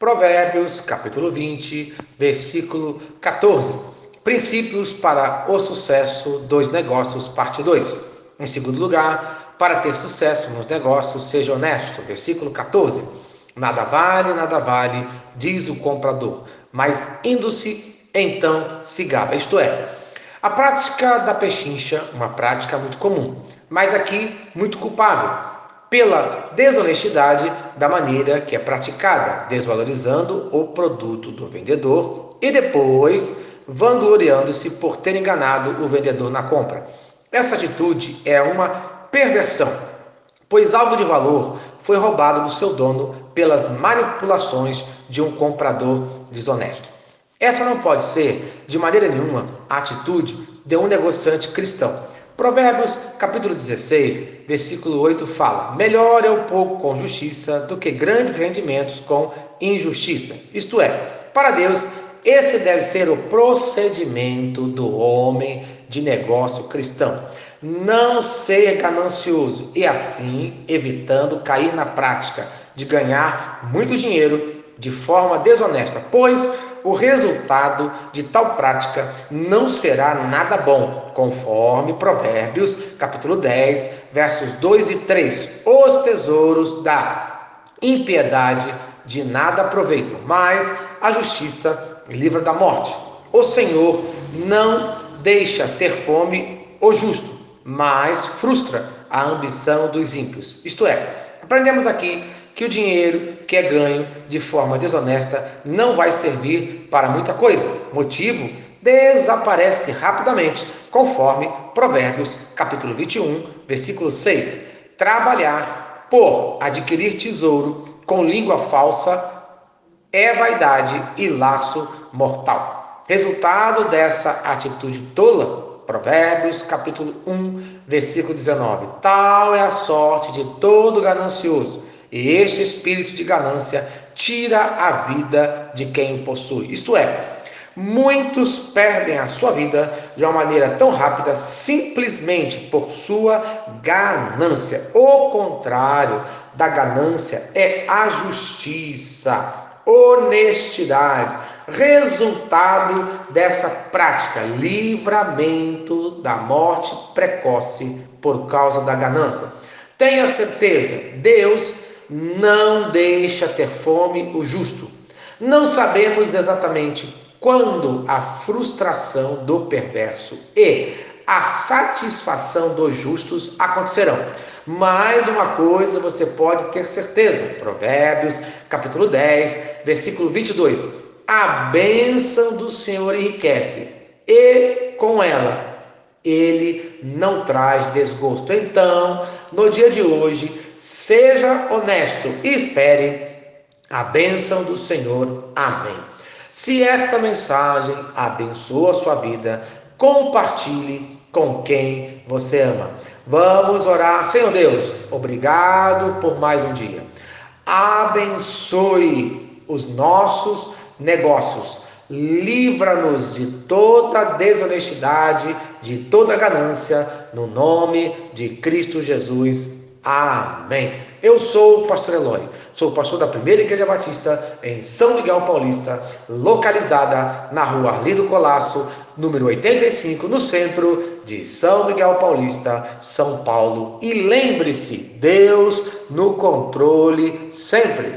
Provérbios, capítulo 20, versículo 14. Princípios para o sucesso dos negócios, parte 2. Em segundo lugar, para ter sucesso nos negócios, seja honesto. Versículo 14. Nada vale, nada vale, diz o comprador, mas indo-se, então se gaba. Isto é, a prática da pechincha, uma prática muito comum, mas aqui muito culpável pela desonestidade da maneira que é praticada, desvalorizando o produto do vendedor e depois vangloriando-se por ter enganado o vendedor na compra. Essa atitude é uma perversão, pois algo de valor foi roubado do seu dono pelas manipulações de um comprador desonesto. Essa não pode ser, de maneira nenhuma, a atitude de um negociante cristão Provérbios capítulo 16, versículo 8 fala: Melhor é o pouco com justiça do que grandes rendimentos com injustiça. Isto é, para Deus, esse deve ser o procedimento do homem de negócio cristão. Não ser ganancioso e assim evitando cair na prática de ganhar muito dinheiro de forma desonesta, pois o resultado de tal prática não será nada bom, conforme Provérbios, capítulo 10, versos 2 e 3. Os tesouros da impiedade de nada aproveitam, mas a justiça livra da morte. O Senhor não deixa ter fome o justo, mas frustra a ambição dos ímpios. Isto é, aprendemos aqui que o dinheiro que é ganho de forma desonesta não vai servir para muita coisa. Motivo? Desaparece rapidamente, conforme Provérbios, capítulo 21, versículo 6. Trabalhar por adquirir tesouro com língua falsa é vaidade e laço mortal. Resultado dessa atitude tola, Provérbios, capítulo 1, versículo 19. Tal é a sorte de todo ganancioso e este espírito de ganância tira a vida de quem possui. Isto é, muitos perdem a sua vida de uma maneira tão rápida simplesmente por sua ganância. O contrário da ganância é a justiça, honestidade, resultado dessa prática, livramento da morte precoce por causa da ganância. Tenha certeza, Deus não deixa ter fome o justo. Não sabemos exatamente quando a frustração do perverso e a satisfação dos justos acontecerão. Mas uma coisa você pode ter certeza. Provérbios, capítulo 10, versículo 22. A bênção do Senhor enriquece, e com ela ele não traz desgosto. Então, no dia de hoje, seja honesto e espere a bênção do Senhor. Amém. Se esta mensagem abençoa a sua vida, compartilhe com quem você ama. Vamos orar. Senhor Deus, obrigado por mais um dia. Abençoe os nossos negócios livra-nos de toda desonestidade, de toda ganância, no nome de Cristo Jesus. Amém. Eu sou o pastor Eloy, sou pastor da Primeira Igreja Batista em São Miguel Paulista, localizada na rua Arlido Colasso, número 85, no centro de São Miguel Paulista, São Paulo. E lembre-se, Deus no controle sempre.